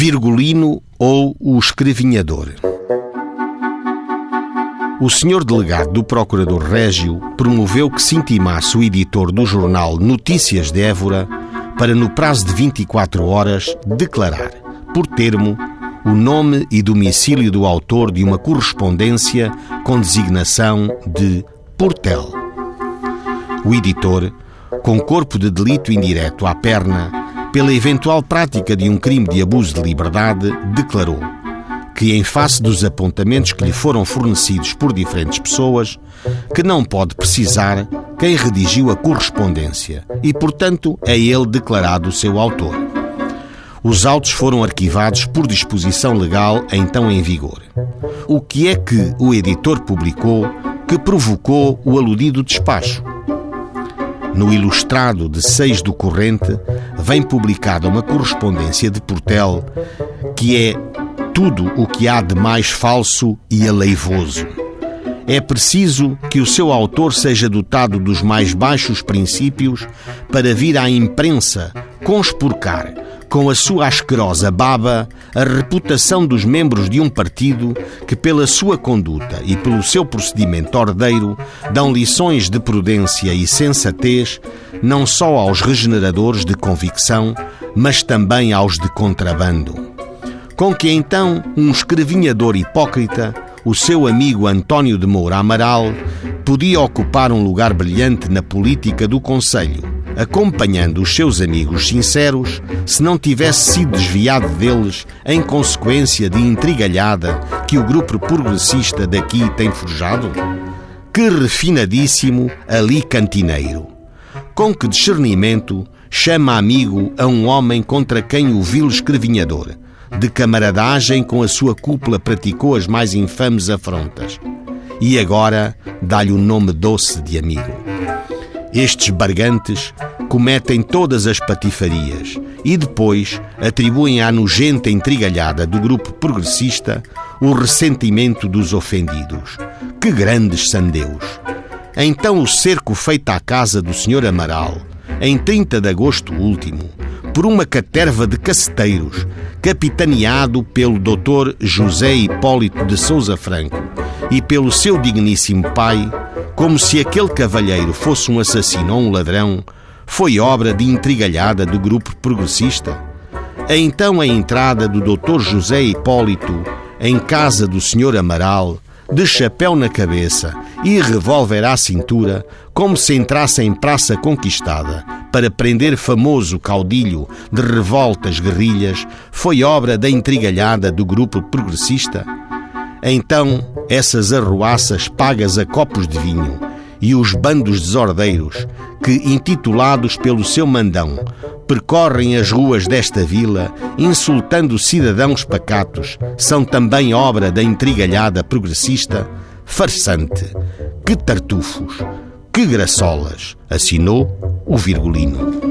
Virgulino ou o Escrevinhador. O senhor delegado do Procurador Régio promoveu que se intimasse o editor do jornal Notícias de Évora para, no prazo de 24 horas, declarar, por termo, o nome e domicílio do autor de uma correspondência com designação de Portel. O editor, com corpo de delito indireto à perna, pela eventual prática de um crime de abuso de liberdade, declarou que, em face dos apontamentos que lhe foram fornecidos por diferentes pessoas, que não pode precisar quem redigiu a correspondência e, portanto, é ele declarado seu autor. Os autos foram arquivados por disposição legal então em vigor. O que é que o editor publicou que provocou o aludido despacho? No ilustrado de 6 do corrente, vem publicada uma correspondência de Portel que é tudo o que há de mais falso e aleivoso. É preciso que o seu autor seja dotado dos mais baixos princípios para vir à imprensa conspurcar com a sua asquerosa baba, a reputação dos membros de um partido que, pela sua conduta e pelo seu procedimento ordeiro, dão lições de prudência e sensatez não só aos regeneradores de convicção, mas também aos de contrabando. Com que então um escrevinhador hipócrita, o seu amigo António de Moura Amaral, podia ocupar um lugar brilhante na política do Conselho acompanhando os seus amigos sinceros, se não tivesse sido desviado deles em consequência de intrigalhada que o grupo progressista daqui tem forjado? Que refinadíssimo ali cantineiro! Com que discernimento chama amigo a um homem contra quem o vil escrevinhador, de camaradagem com a sua cúpula praticou as mais infames afrontas. E agora dá-lhe o nome doce de amigo. Estes bargantes cometem todas as patifarias e depois atribuem à nojenta intrigalhada do grupo progressista o ressentimento dos ofendidos. Que grandes sandeus! Então o cerco feito à casa do Sr. Amaral, em 30 de agosto último, por uma caterva de caceteiros, capitaneado pelo Dr. José Hipólito de Souza Franco e pelo seu digníssimo pai, como se aquele cavalheiro fosse um assassino ou um ladrão, foi obra de intrigalhada do grupo progressista? A então a entrada do Dr. José Hipólito em casa do Sr. Amaral, de chapéu na cabeça e revólver à cintura, como se entrasse em praça conquistada para prender famoso caudilho de revoltas guerrilhas, foi obra da intrigalhada do grupo progressista? Então, essas arruaças pagas a copos de vinho e os bandos desordeiros que, intitulados pelo seu mandão, percorrem as ruas desta vila, insultando cidadãos pacatos, são também obra da intrigalhada progressista? Farsante! Que tartufos! Que graçolas! Assinou o Virgulino.